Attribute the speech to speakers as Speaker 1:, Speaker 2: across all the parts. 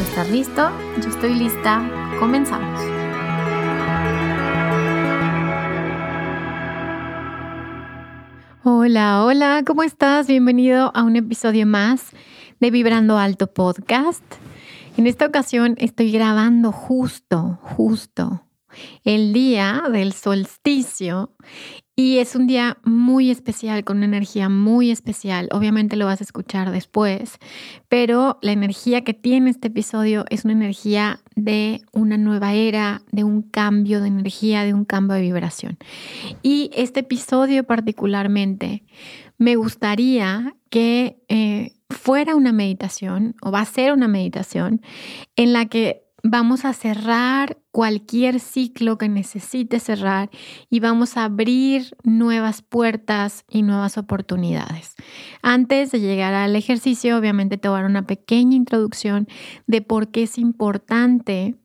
Speaker 1: Estás listo, yo estoy lista, comenzamos. Hola, hola, ¿cómo estás? Bienvenido a un episodio más de Vibrando Alto Podcast. En esta ocasión estoy grabando justo, justo el día del solsticio y es un día muy especial, con una energía muy especial. Obviamente lo vas a escuchar después, pero la energía que tiene este episodio es una energía de una nueva era, de un cambio de energía, de un cambio de vibración. Y este episodio particularmente me gustaría que eh, fuera una meditación, o va a ser una meditación, en la que vamos a cerrar cualquier ciclo que necesite cerrar y vamos a abrir nuevas puertas y nuevas oportunidades. Antes de llegar al ejercicio, obviamente te voy a dar una pequeña introducción de por qué es importante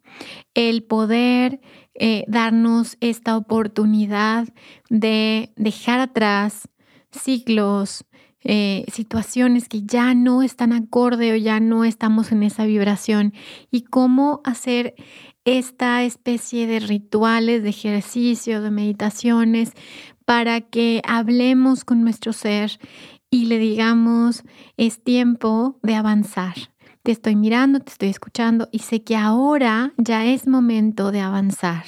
Speaker 1: el poder eh, darnos esta oportunidad de dejar atrás ciclos, eh, situaciones que ya no están acorde o ya no estamos en esa vibración y cómo hacer esta especie de rituales, de ejercicio, de meditaciones para que hablemos con nuestro ser y le digamos, es tiempo de avanzar. Te estoy mirando, te estoy escuchando y sé que ahora ya es momento de avanzar.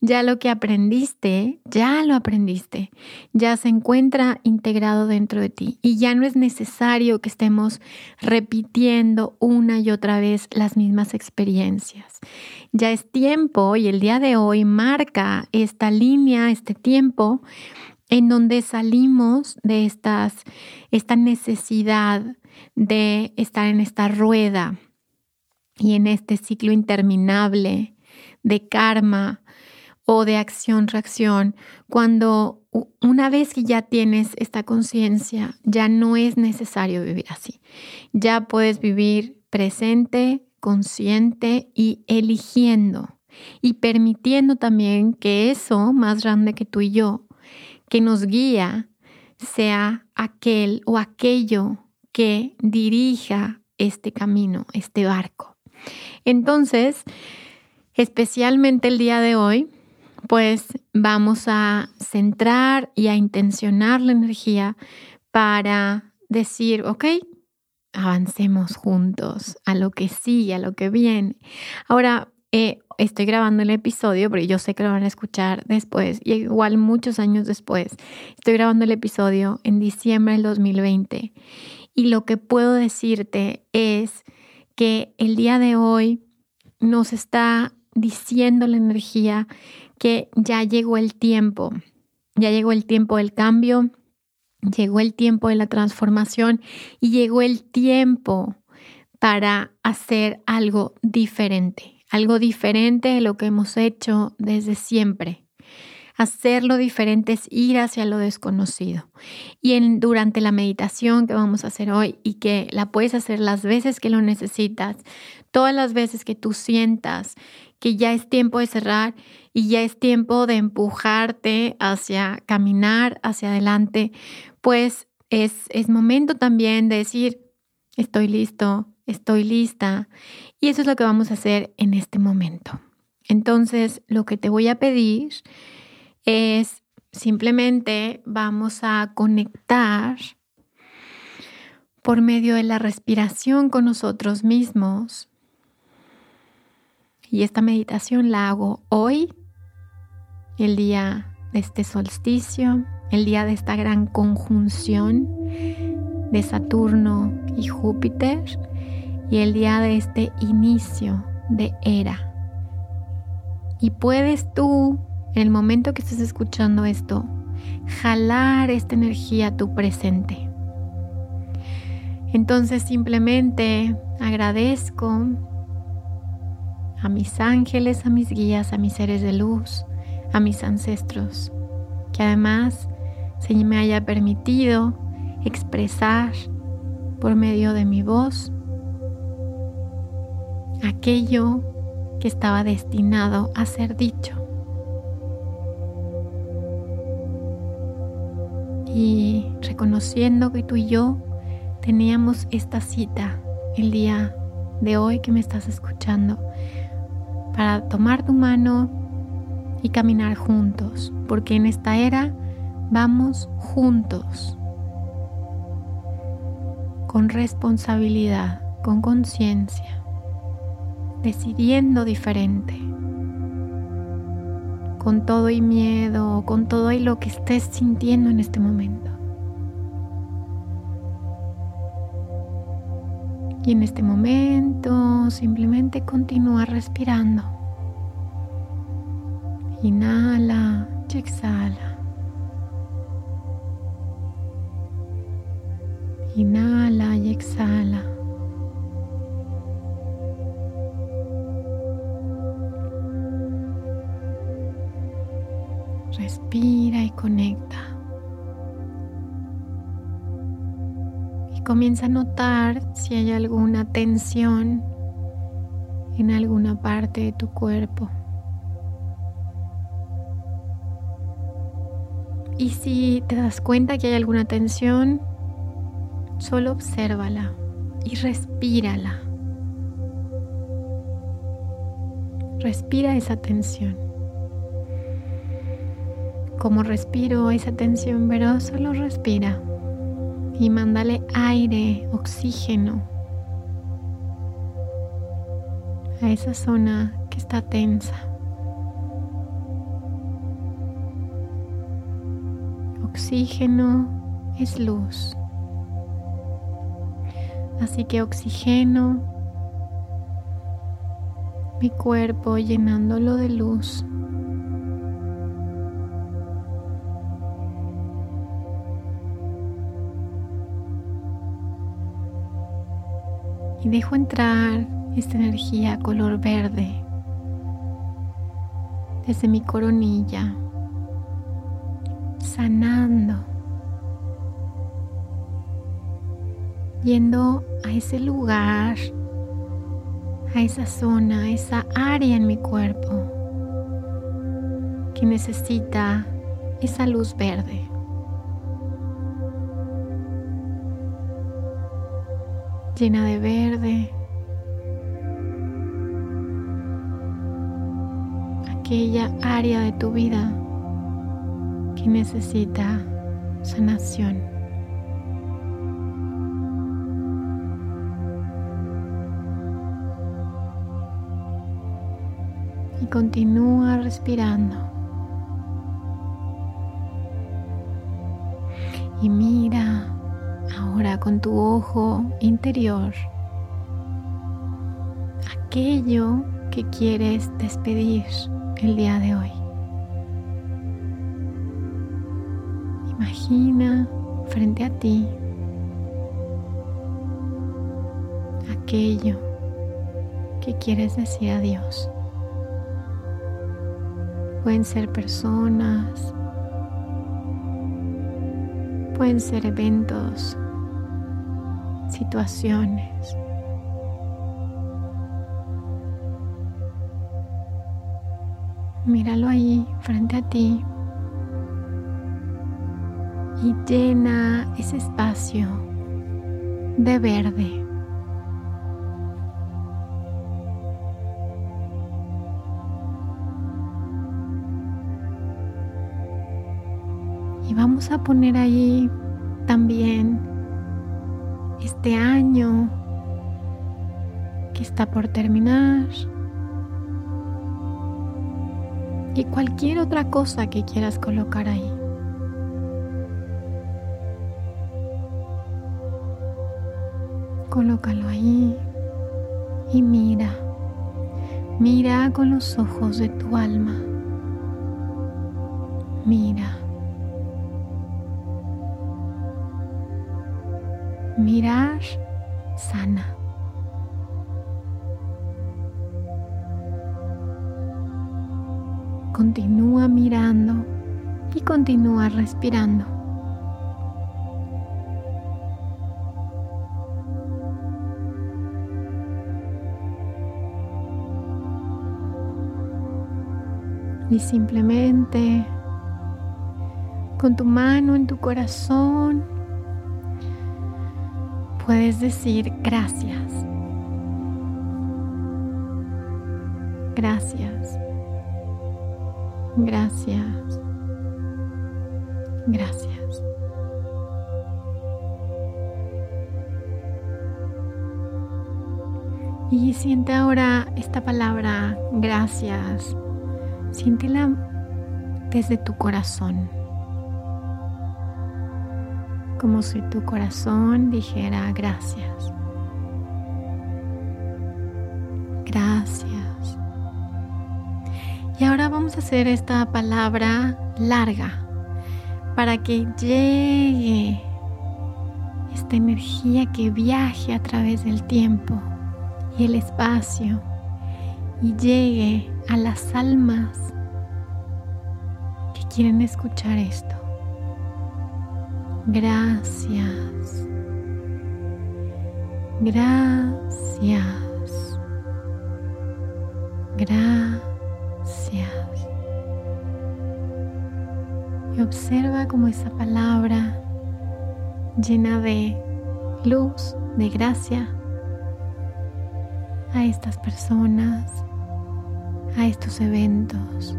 Speaker 1: Ya lo que aprendiste, ya lo aprendiste, ya se encuentra integrado dentro de ti y ya no es necesario que estemos repitiendo una y otra vez las mismas experiencias. Ya es tiempo y el día de hoy marca esta línea, este tiempo en donde salimos de esta necesidad de estar en esta rueda y en este ciclo interminable de karma, o de acción-reacción, cuando una vez que ya tienes esta conciencia, ya no es necesario vivir así. Ya puedes vivir presente, consciente y eligiendo y permitiendo también que eso más grande que tú y yo, que nos guía, sea aquel o aquello que dirija este camino, este barco. Entonces, especialmente el día de hoy, pues vamos a centrar y a intencionar la energía para decir, ok, avancemos juntos a lo que sigue, a lo que viene. Ahora, eh, estoy grabando el episodio, pero yo sé que lo van a escuchar después, y igual muchos años después. Estoy grabando el episodio en diciembre del 2020. Y lo que puedo decirte es que el día de hoy nos está diciendo la energía que ya llegó el tiempo, ya llegó el tiempo del cambio, llegó el tiempo de la transformación y llegó el tiempo para hacer algo diferente, algo diferente de lo que hemos hecho desde siempre. Hacerlo diferente es ir hacia lo desconocido. Y en, durante la meditación que vamos a hacer hoy y que la puedes hacer las veces que lo necesitas, todas las veces que tú sientas que ya es tiempo de cerrar y ya es tiempo de empujarte hacia caminar hacia adelante, pues es, es momento también de decir, estoy listo, estoy lista. Y eso es lo que vamos a hacer en este momento. Entonces, lo que te voy a pedir es simplemente vamos a conectar por medio de la respiración con nosotros mismos Y esta meditación la hago hoy, el día de este solsticio, el día de esta gran conjunción de Saturno y Júpiter y el día de este inicio de era. Y puedes tú, en el momento que estés escuchando esto, jalar esta energía a tu presente. Entonces simplemente agradezco a mis ángeles, a mis guías, a mis seres de luz, a mis ancestros, que además se me haya permitido expresar por medio de mi voz aquello que estaba destinado a ser dicho. Y reconociendo que tú y yo teníamos esta cita el día de hoy que me estás escuchando para tomar tu mano y caminar juntos, porque en esta era vamos juntos, con responsabilidad, con conciencia, decidiendo diferente, con todo y miedo, con todo y lo que estés sintiendo en este momento. Y en este momento simplemente continúa respirando. Inhala y exhala. Inhala y exhala. Respira y conecta. comienza a notar si hay alguna tensión en alguna parte de tu cuerpo. Y si te das cuenta que hay alguna tensión, solo obsérvala y respírala. Respira esa tensión. Como respiro esa tensión, pero solo respira y mándale aire, oxígeno a esa zona que está tensa. Oxígeno es luz. Así que oxígeno mi cuerpo llenándolo de luz. y dejo entrar esta energía color verde desde mi coronilla, sanando, yendo a ese lugar, a esa zona, a esa área en mi cuerpo que necesita esa luz verde. llena de verde. Aquella área de tu vida que necesita sanación. Y continúa respirando. Y mira ahora con tu ojo interior aquello que quieres despedir el día de hoy. Imagina frente a ti aquello que quieres decir a Dios. Pueden ser personas, pueden ser eventos situaciones. Míralo ahí frente a ti y llena ese espacio de verde. Y vamos a poner ahí también año que está por terminar y cualquier otra cosa que quieras colocar ahí. Colócalo ahí y mira, mira con los ojos de tu alma. Mira. Mirar sana. Continúa mirando y continúa respirando. Y simplemente con tu mano en tu corazón puedes decir gracias. Gracias. Gracias. Gracias. Y siente ahora esta palabra, gracias. Siéntela desde tu corazón. Como si tu corazón dijera gracias. Y ahora vamos a hacer esta palabra larga para que llegue esta energía que viaje a través del tiempo y el espacio y llegue a las almas que quieren escuchar esto. Gracias. Gracias. Gracias. Y observa cómo esa palabra llena de luz, de gracia a estas personas, a estos eventos.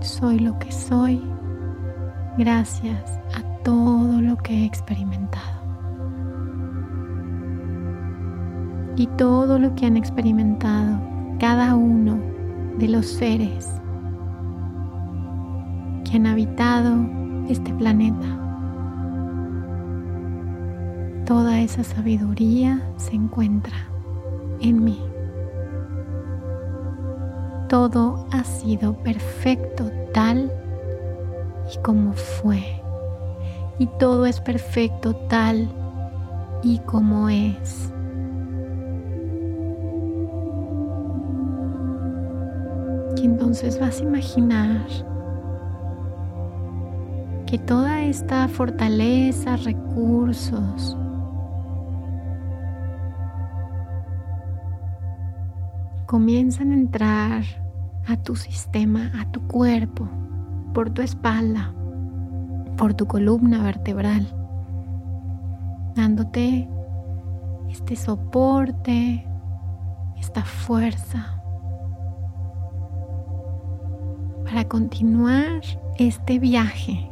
Speaker 1: Soy lo que soy gracias a todo lo que he experimentado. Y todo lo que han experimentado cada uno de los seres que han habitado este planeta. Toda esa sabiduría se encuentra en mí. Todo ha sido perfecto tal y como fue y todo es perfecto tal y como es. Y entonces vas a imaginar que toda esta fortaleza, recursos, comienzan a entrar a tu sistema, a tu cuerpo, por tu espalda por tu columna vertebral, dándote este soporte, esta fuerza para continuar este viaje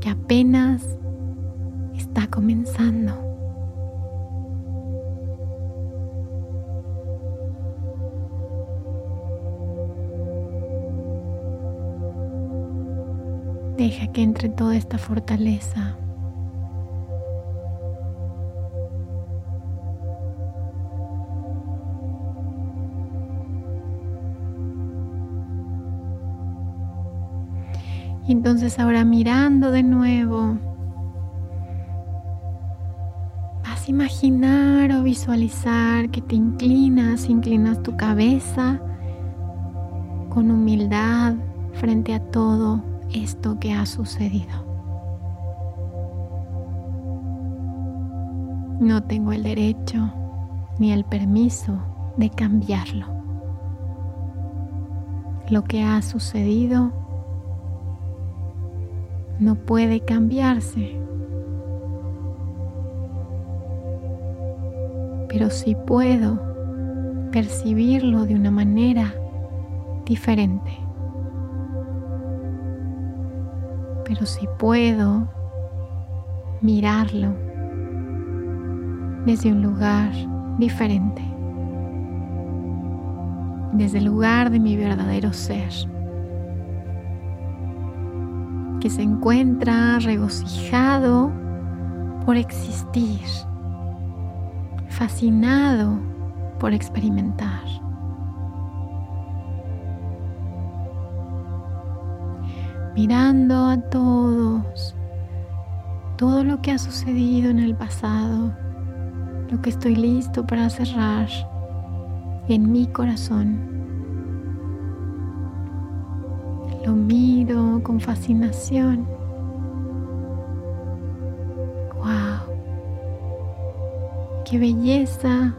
Speaker 1: que apenas está comenzando. Deja que entre toda esta fortaleza. Entonces ahora mirando de nuevo, vas a imaginar o visualizar que te inclinas, inclinas tu cabeza con humildad frente a todo esto que ha sucedido. No tengo el derecho ni el permiso de cambiarlo. Lo que ha sucedido no puede cambiarse. Pero sí puedo percibirlo de una manera diferente. pero si puedo mirarlo desde un lugar diferente, desde el lugar de mi verdadero ser, que se encuentra regocijado por existir, fascinado por experimentar. Mirando a todos, todo lo que ha sucedido en el pasado, lo que estoy listo para cerrar en mi corazón. Lo miro con fascinación. ¡Wow! ¡Qué belleza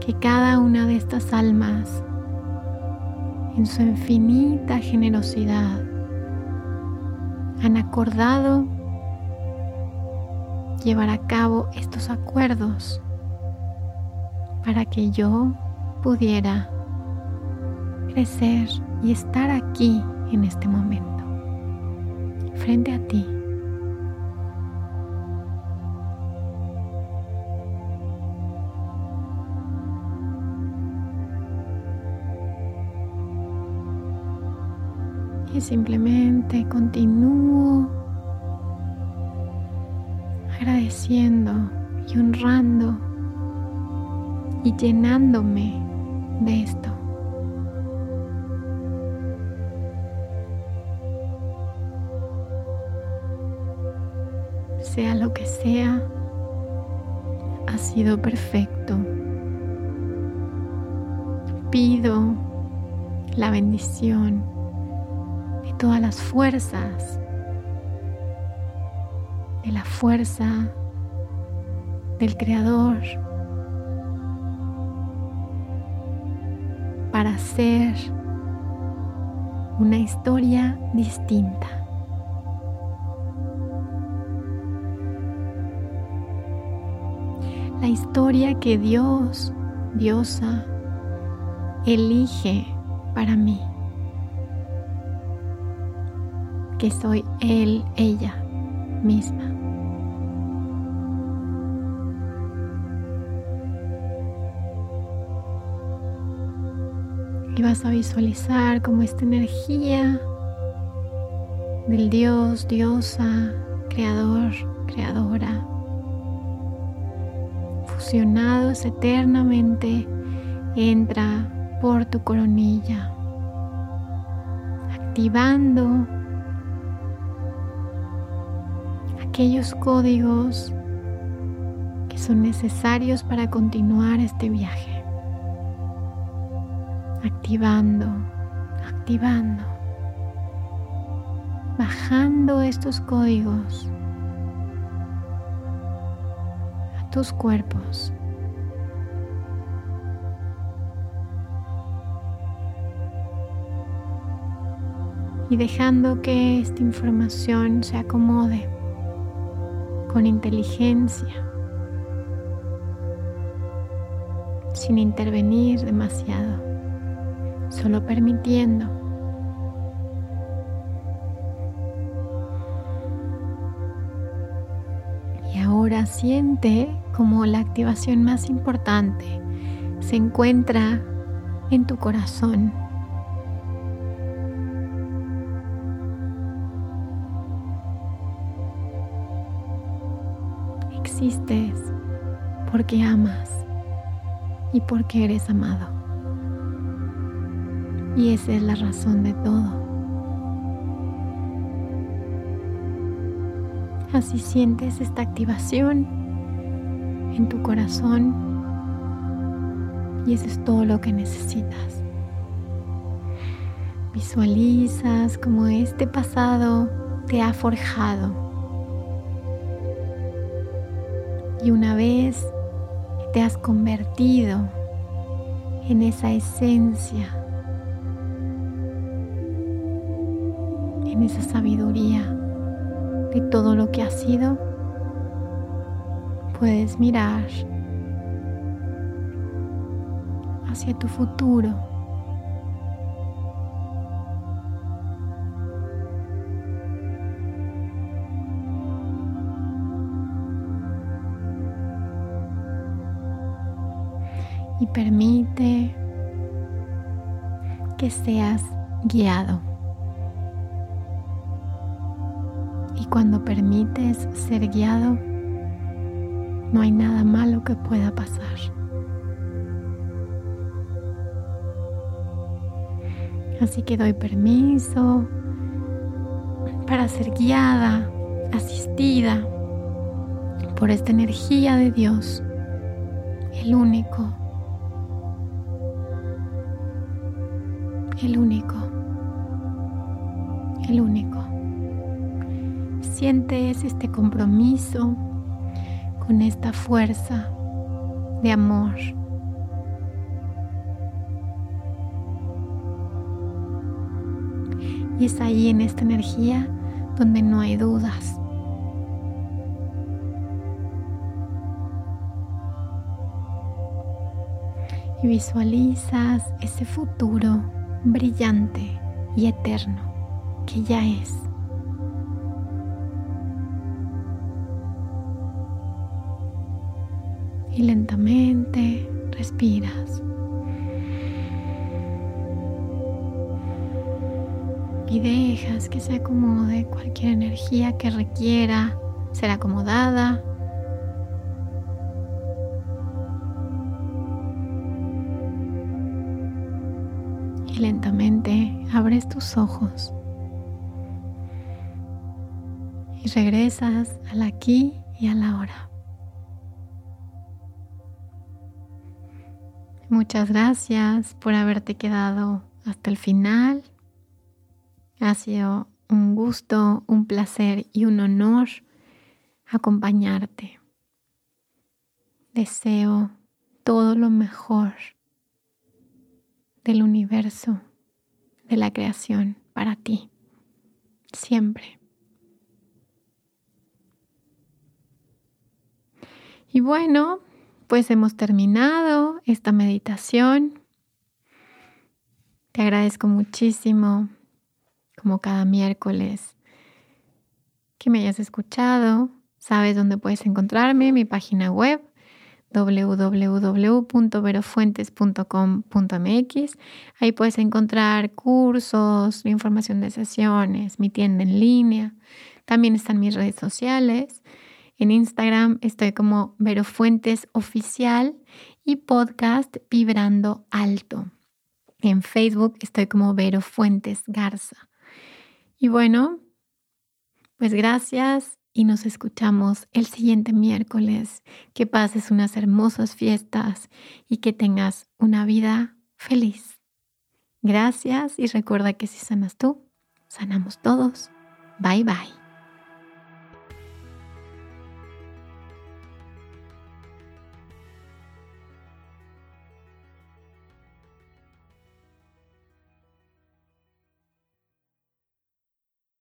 Speaker 1: que cada una de estas almas, en su infinita generosidad, han acordado llevar a cabo estos acuerdos para que yo pudiera crecer y estar aquí en este momento, frente a ti. Y simplemente continúo agradeciendo y honrando y llenándome de esto. Sea lo que sea, ha sido perfecto. Pido la bendición de todas las fuerzas, de la fuerza del Creador para hacer una historia distinta. La historia que Dios, Diosa, elige para mí. Que soy Él, ella misma. Y vas a visualizar como esta energía del Dios, diosa, creador, creadora, fusionados eternamente, entra por tu coronilla, activando aquellos códigos que son necesarios para continuar este viaje. Activando, activando, bajando estos códigos tus cuerpos. Y dejando que esta información se acomode con inteligencia, sin intervenir demasiado solo permitiendo. Y ahora siente como la activación más importante se encuentra en tu corazón. Existes porque amas y porque eres amado. Y esa es la razón de todo. Así sientes esta activación en tu corazón y eso es todo lo que necesitas. Visualizas como este pasado te ha forjado. Y una vez te has convertido en esa esencia en esa sabiduría de todo lo que ha sido, puedes mirar hacia tu futuro. Y permite que seas guiado. Y cuando permites ser guiado, no hay nada malo que pueda pasar. Así que doy permiso para ser guiada, asistida por esta energía de Dios, el único, el único, el único. Sientes este compromiso con esta fuerza de amor. Y es ahí en esta energía donde no hay dudas. Y visualizas ese futuro brillante y eterno que ya es. Y lentamente respiras. y dejas que se acomode cualquier energía que requiera ser acomodada. Y lentamente abres tus ojos y regresas al aquí y a la hora. Muchas gracias por haberte quedado hasta el final. Ha sido un gusto, un placer y un honor acompañarte. Deseo todo lo mejor del universo, de la creación para ti, siempre. Y bueno, pues hemos terminado esta meditación. Te agradezco muchísimo como cada miércoles. Que me hayas escuchado. Sabes dónde puedes encontrarme, mi página web www.verofuentes.com.mx. Ahí puedes encontrar cursos, información de sesiones, mi tienda en línea. También están mis redes sociales. En Instagram estoy como Verofuentes Oficial y podcast Vibrando Alto. En Facebook estoy como Vero Fuentes Garza. Y bueno, pues gracias y nos escuchamos el siguiente miércoles. Que pases unas hermosas fiestas y que tengas una vida feliz. Gracias y recuerda que si sanas tú, sanamos todos. Bye bye.